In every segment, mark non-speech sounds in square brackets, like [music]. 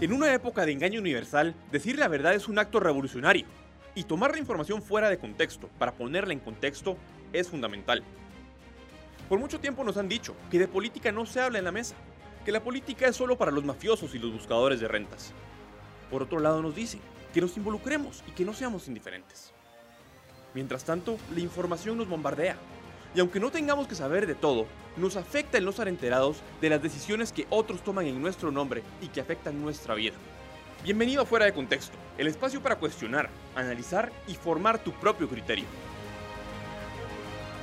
En una época de engaño universal, decir la verdad es un acto revolucionario, y tomar la información fuera de contexto para ponerla en contexto es fundamental. Por mucho tiempo nos han dicho que de política no se habla en la mesa, que la política es solo para los mafiosos y los buscadores de rentas. Por otro lado nos dicen que nos involucremos y que no seamos indiferentes. Mientras tanto, la información nos bombardea. Y aunque no tengamos que saber de todo, nos afecta el no estar enterados de las decisiones que otros toman en nuestro nombre y que afectan nuestra vida. Bienvenido a Fuera de Contexto, el espacio para cuestionar, analizar y formar tu propio criterio.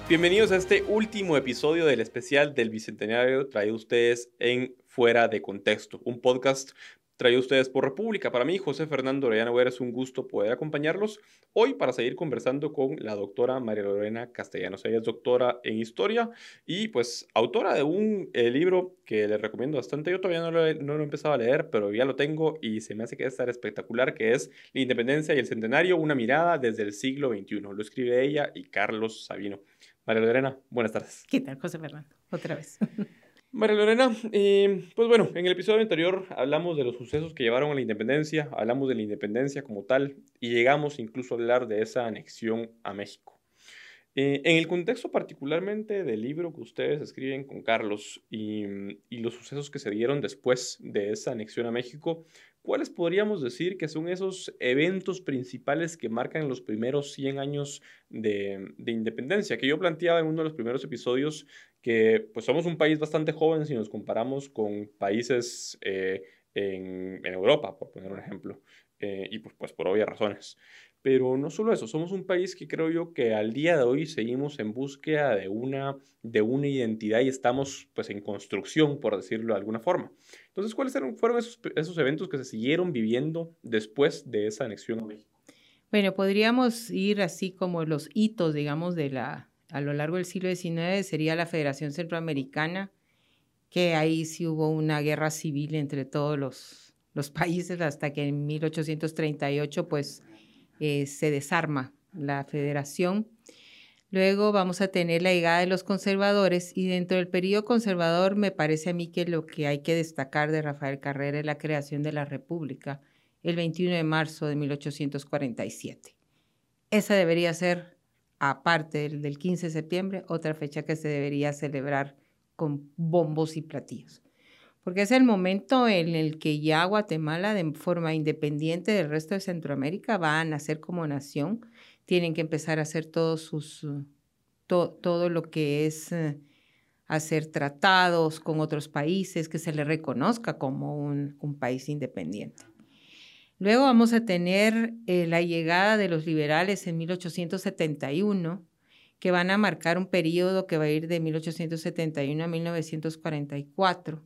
Bienvenidos a este último episodio del especial del Bicentenario traído ustedes en Fuera de Contexto, un podcast traído ustedes por República. Para mí, José Fernando Orellana Vera, es un gusto poder acompañarlos hoy para seguir conversando con la doctora María Lorena Castellanos. Ella es doctora en Historia y pues autora de un eh, libro que les recomiendo bastante. Yo todavía no lo, he, empezado a leer, pero ya lo tengo y se me hace que estar espectacular, que es La Independencia y el Centenario, una mirada desde el siglo XXI. Lo escribe ella y Carlos Sabino. María Lorena, buenas tardes. ¿Qué tal, José Fernando? Otra vez. [laughs] María Lorena, pues bueno, en el episodio anterior hablamos de los sucesos que llevaron a la independencia, hablamos de la independencia como tal y llegamos incluso a hablar de esa anexión a México. Eh, en el contexto particularmente del libro que ustedes escriben con Carlos y, los sucesos que se dieron después de esa anexión a México, ¿cuáles podríamos decir que son esos eventos principales que marcan los primeros 100 años de independencia? Que yo planteaba en uno de los primeros episodios que pues somos un país bastante joven si nos comparamos con países eh, en, en, Europa, por poner un ejemplo, eh, y pues, pues por obvias razones. Pero no solo eso, somos un país que creo yo que al día de hoy seguimos en búsqueda de una, de una identidad y estamos pues en construcción, por decirlo de alguna forma. Entonces, ¿cuáles fueron esos, esos eventos que se siguieron viviendo después de esa anexión a México? Bueno, podríamos ir así como los hitos, digamos, de la, a lo largo del siglo XIX sería la Federación Centroamericana, que ahí sí hubo una guerra civil entre todos los, los [laughs] países hasta que en 1838 pues eh, se desarma la federación. Luego vamos a tener la llegada de los conservadores y dentro del periodo conservador me parece a mí que lo que hay que destacar de Rafael Carrera es la creación de la República el 21 de marzo de 1847. Esa debería ser aparte del, 15 de septiembre, otra fecha que se debería celebrar con bombos y platillos. Porque es el momento en el que ya Guatemala, de forma independiente del resto de Centroamérica, va a nacer como nación. Tienen que empezar a hacer todos sus, todo lo que es eh, hacer tratados con otros países, que se le reconozca como un país independiente. Luego vamos a tener eh, la llegada de los liberales en 1871, que van a marcar un periodo que va a ir de 1871 a 1944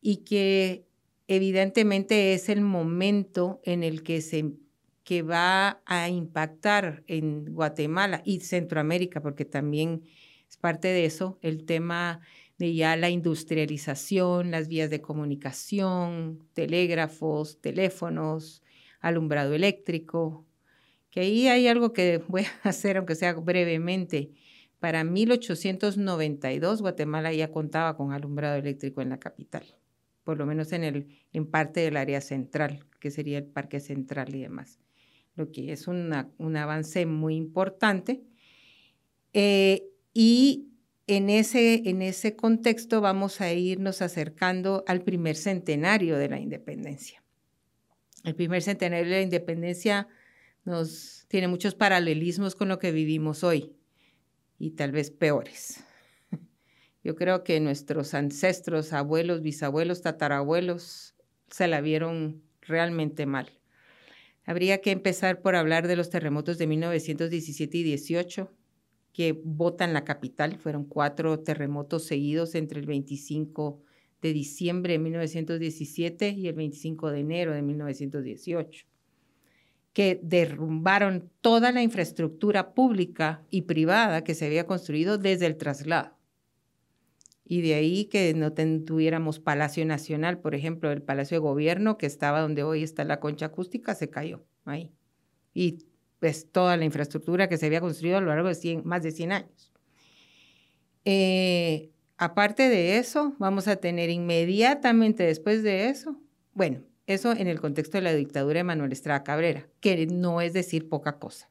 y que evidentemente es el momento en el que se que va a impactar en Guatemala y Centroamérica, porque también es parte de eso, el tema de ya la industrialización, las vías de comunicación, telégrafos, teléfonos, alumbrado eléctrico, que ahí hay algo que voy a [laughs] hacer, aunque sea brevemente. Para 1892 Guatemala ya contaba con alumbrado eléctrico en la capital, por lo menos en, el, en parte del área central, que sería el Parque Central y demás, lo que es una, un avance muy importante. Eh, y en ese, en ese contexto vamos a irnos acercando al primer centenario de la independencia. El primer centenario de la independencia nos tiene muchos paralelismos con lo que vivimos hoy y tal vez peores. [laughs] Yo creo que nuestros ancestros, abuelos, bisabuelos, tatarabuelos se la vieron realmente mal. Habría que empezar por hablar de los terremotos de 1917 y 18, que botan la capital. Fueron cuatro terremotos seguidos entre el 25 de diciembre de 1917 y el 25 de enero de 1918, que derrumbaron toda la infraestructura pública y privada que se había construido desde el traslado. Y de ahí que no tuviéramos Palacio Nacional, por ejemplo, el Palacio de Gobierno, que estaba donde hoy está la concha acústica, se cayó ahí. Y pues toda la infraestructura que se había construido a lo largo de más de 100 años. Eh, aparte de eso, vamos a tener inmediatamente después de eso, bueno, Eso en el contexto de la dictadura de Manuel Estrada Cabrera, que no es decir poca cosa.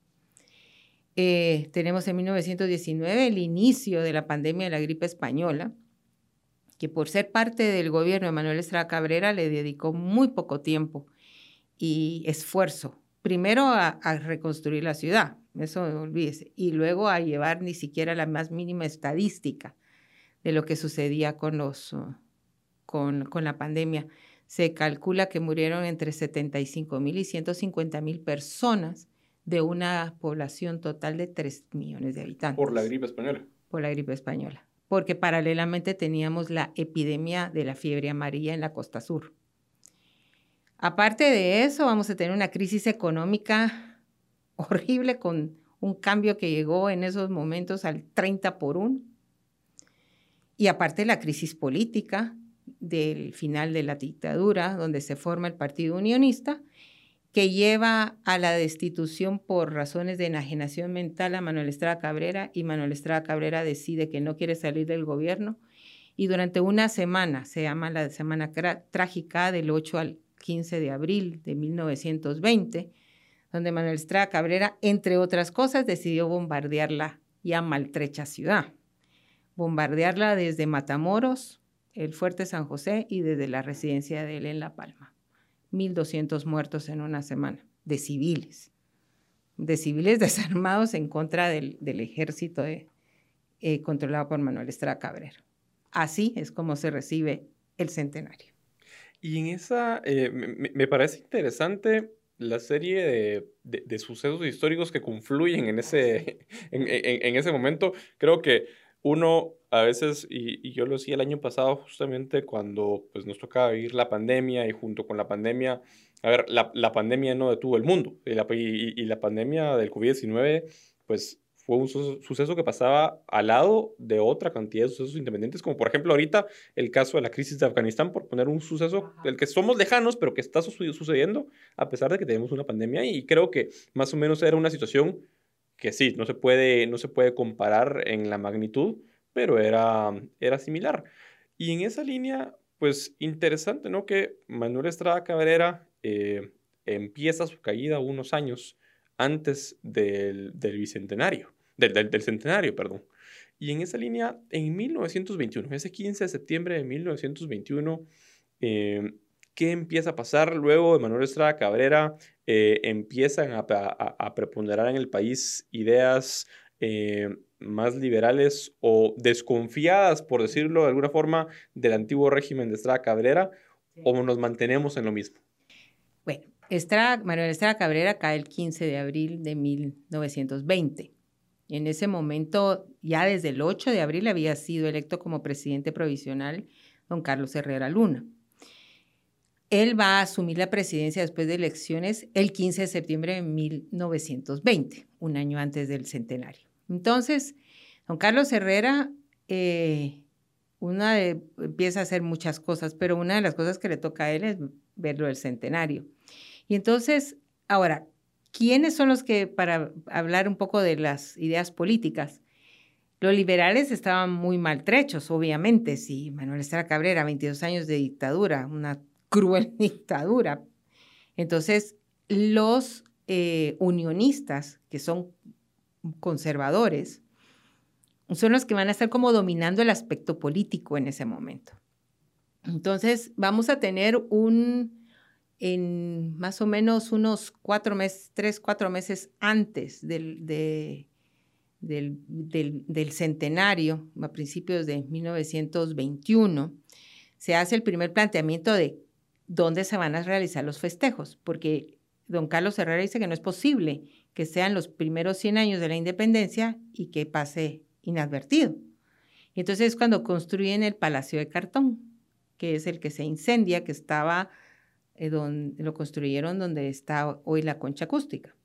Eh, tenemos en 1919 el inicio de la pandemia de la gripe española, que por ser parte del gobierno de Manuel Estrada Cabrera le dedicó muy poco tiempo y esfuerzo, primero a, reconstruir la ciudad, eso olvídese, y luego a llevar ni siquiera la más mínima estadística de lo que sucedía con, los, con, con la pandemia. Se calcula que murieron entre 75 mil y 150 mil personas de una población total de 3 millones de habitantes. Por la gripe española. Por la gripe española. Porque paralelamente teníamos la epidemia de la fiebre amarilla en la costa sur. Aparte de eso, vamos a tener una crisis económica [laughs] horrible con un cambio que llegó en esos momentos al 30 por 1. Y aparte la crisis política del final de la dictadura, donde se forma el Partido Unionista que lleva a la destitución por razones de enajenación mental a Manuel Estrada Cabrera y Manuel Estrada Cabrera decide que no quiere salir del gobierno y durante una semana, se llama la semana trágica del 8 al 15 de abril de 1920, donde Manuel Estrada Cabrera, entre otras cosas, decidió bombardear la ya maltrecha ciudad. Bombardearla desde Matamoros, el Fuerte San José y desde la residencia de él en La Palma. 1.200 muertos en una semana, de civiles, de civiles [laughs] desarmados en contra del, ejército eh, controlado por Manuel Estrada Cabrera. Así es como se recibe el centenario. Y en esa, eh, me, parece interesante la serie de, sucesos históricos que confluyen en ese, [laughs] en ese momento. Creo que uno a veces, y, yo lo decía el año pasado justamente cuando pues, nos tocaba vivir la pandemia y junto con la pandemia, a ver, la, la pandemia no detuvo el mundo y la, y, la pandemia del COVID-19 pues fue un suceso que pasaba al lado de otra cantidad de sucesos independientes, como por ejemplo ahorita el caso de la crisis de Afganistán, por poner un suceso del que somos lejanos, pero que está sucediendo a pesar de que tenemos una pandemia y creo que más o menos era una situación que sí, no se puede, no se puede comparar en la magnitud, pero era, era similar. Y en esa línea, pues interesante, ¿no? Que Manuel Estrada Cabrera eh, empieza su caída unos años antes del, bicentenario, del, del, centenario, perdón. Y en esa línea, en 1921, ese 15 de septiembre de 1921, eh, ¿qué empieza a pasar luego de Manuel Estrada Cabrera? Eh, empiezan a, preponderar en el país ideas eh, más liberales o desconfiadas, por decirlo de alguna forma, del antiguo régimen de Estrada Cabrera, o nos mantenemos en lo mismo? Bueno, Manuel Estrada Cabrera cae el 15 de abril de 1920. En ese momento, ya desde el 8 de abril, había sido electo como presidente provisional don Carlos Herrera Luna. Él va a asumir la presidencia después de elecciones el 15 de septiembre de 1920, un año antes del centenario. Entonces, don Carlos Herrera eh, una empieza a hacer muchas cosas, pero una de las cosas que le toca a él es verlo del centenario. Y entonces, ahora, ¿quiénes son los que, para hablar un poco de las ideas políticas, los liberales estaban muy maltrechos, obviamente, si Manuel Estrada Cabrera, 22 años de dictadura, una [laughs] cruel dictadura. Entonces, los eh, unionistas, que son conservadores, son los que van a estar como dominando el aspecto político en ese momento. Entonces, vamos a tener un, en más o menos unos cuatro meses, tres, cuatro meses antes del, del, del, centenario, a principios de 1921, se hace el primer planteamiento de dónde se van a realizar los festejos, porque don Carlos Herrera dice que no es posible que sean los primeros 100 años de la independencia y que pase inadvertido. Y entonces es cuando construyen el Palacio de Cartón, que es el que se incendia, que estaba, eh, donde, lo construyeron donde está hoy la concha acústica.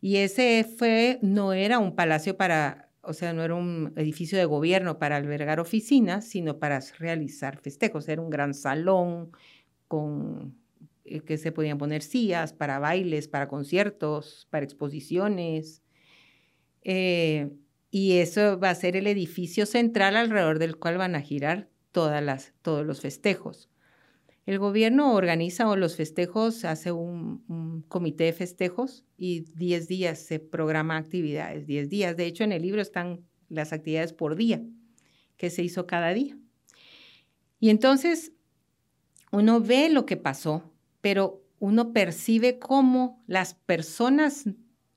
Y ese fue, no era un palacio para, o sea, no era un edificio de gobierno para albergar oficinas, sino para realizar festejos. Era un gran salón con eh, que se podían poner sillas para bailes, para conciertos, para exposiciones. Eh, y eso va a ser el edificio central alrededor del cual van a girar todas las, todos los festejos. El gobierno organiza los festejos, hace un, comité de festejos y 10 días se programa actividades, 10 días. De hecho, en el libro están las actividades por día que se hizo cada día. Y entonces uno ve lo que pasó, pero uno percibe cómo las personas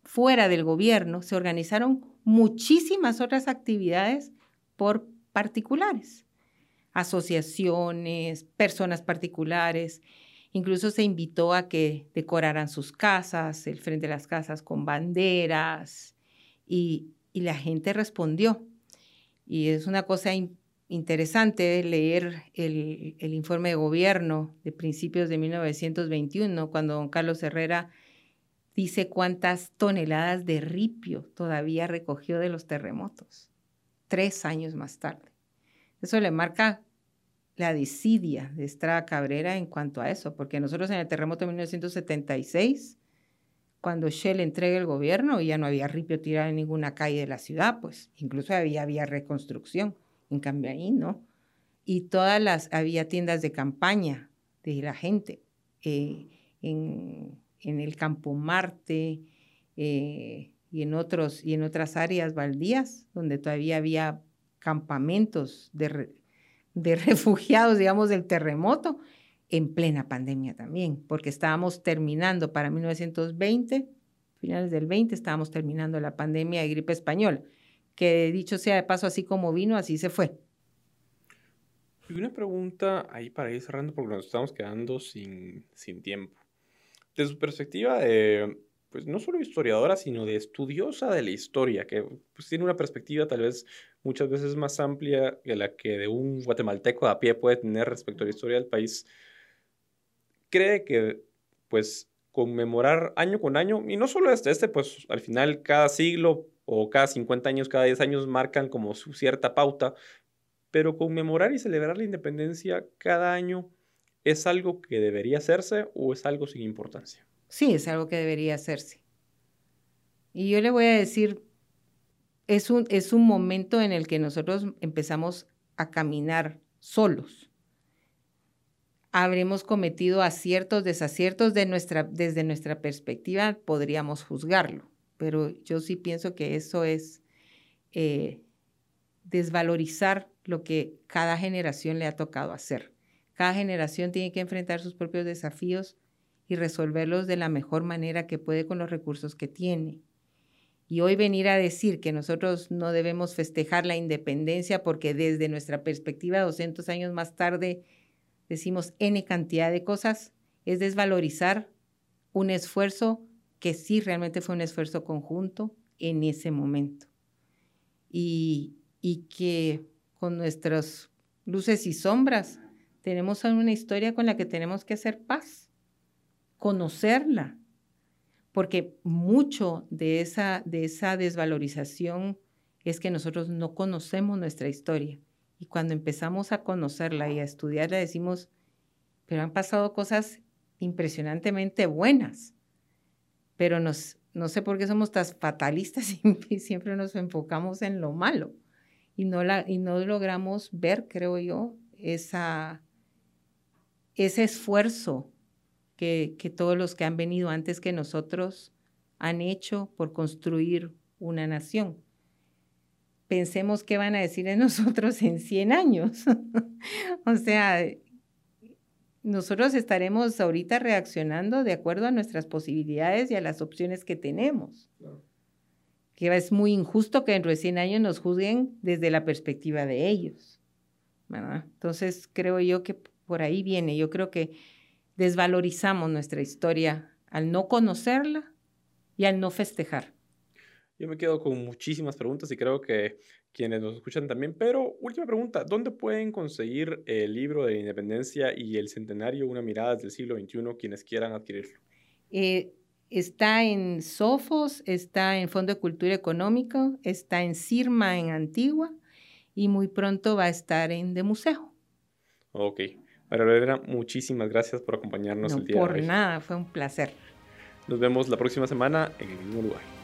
fuera del gobierno se organizaron muchísimas otras actividades por particulares asociaciones, personas particulares. Incluso se invitó a que decoraran sus casas, el frente de las casas con banderas, y, la gente respondió. Y es una cosa interesante leer el, el, informe de gobierno de principios de 1921, cuando don Carlos Herrera dice cuántas toneladas de ripio todavía recogió de los terremotos, tres años más tarde. Eso le marca la disidia de Estrada Cabrera en cuanto a eso, porque nosotros en el terremoto de 1976, cuando Shell entrega el gobierno, ya no había ripio tirado en ninguna calle de la ciudad, pues incluso había, reconstrucción, en cambio ahí no. Y todas las, había tiendas de campaña de la gente eh, en, el Campo Marte eh, y, en otros, y en otras áreas baldías, donde todavía había campamentos de, de [laughs] refugiados, digamos, del terremoto, en plena pandemia también, porque estábamos terminando para 1920, finales del 20, estábamos terminando la pandemia de gripe española, que dicho sea de paso, así como vino, así se fue. Y una pregunta ahí para ir cerrando, porque nos estamos quedando sin, sin tiempo. Desde su perspectiva de pues no solo historiadora, sino de estudiosa de la historia, que pues, tiene una perspectiva tal vez muchas veces más amplia que la que de un guatemalteco a pie puede tener respecto a la historia del país, cree que pues conmemorar año con año, y no solo este, este, pues al final cada siglo o cada 50 años, cada 10 años marcan como su cierta pauta, pero conmemorar y celebrar la independencia cada año es algo que debería hacerse o es algo sin importancia. Sí, es algo que debería hacerse. Y yo le voy a decir, es un, es un momento en el que nosotros empezamos a caminar solos. Habremos cometido aciertos, desaciertos de nuestra, desde nuestra perspectiva, podríamos juzgarlo, pero yo sí pienso que eso es eh, desvalorizar lo que cada generación le ha tocado hacer. Cada generación tiene que enfrentar sus propios desafíos y resolverlos de la mejor manera que puede con los recursos que tiene. Y hoy venir a decir que nosotros no debemos festejar la independencia porque desde nuestra perspectiva 200 años más tarde decimos N cantidad de cosas, es desvalorizar un esfuerzo que sí realmente fue un esfuerzo conjunto en ese momento. Y, y que con nuestras luces y sombras tenemos una historia con la que tenemos que hacer paz conocerla, porque mucho de esa, de esa desvalorización es que nosotros no conocemos nuestra historia. Y cuando empezamos a conocerla y a estudiarla, decimos, pero han pasado cosas impresionantemente buenas, pero nos, no sé por qué somos tan fatalistas [laughs] y siempre nos enfocamos en lo malo y no, la, y no logramos ver, creo yo, esa, ese esfuerzo que, todos los que han venido antes que nosotros han hecho por construir una nación. Pensemos qué van a decir de [laughs] nosotros en 100 años. [laughs] o sea, nosotros estaremos ahorita reaccionando de acuerdo a nuestras posibilidades y a las opciones que tenemos. Que es muy injusto que dentro de 100 años nos juzguen desde la perspectiva de ellos. Entonces, creo yo que por ahí viene. Yo creo que desvalorizamos nuestra historia al no conocerla y al no festejar. Yo me quedo con muchísimas preguntas y creo que quienes nos escuchan también, pero última pregunta, ¿dónde pueden conseguir el libro de la independencia y el centenario, una mirada del siglo XXI, quienes quieran adquirirlo? Eh, está en Sofos, está en Fondo de Cultura Económica, está en Cirma en Antigua y muy pronto va a estar en De Museo. Ok. María muchísimas gracias por acompañarnos el día de hoy. Por nada, fue un placer. Nos vemos la próxima semana en el mismo lugar.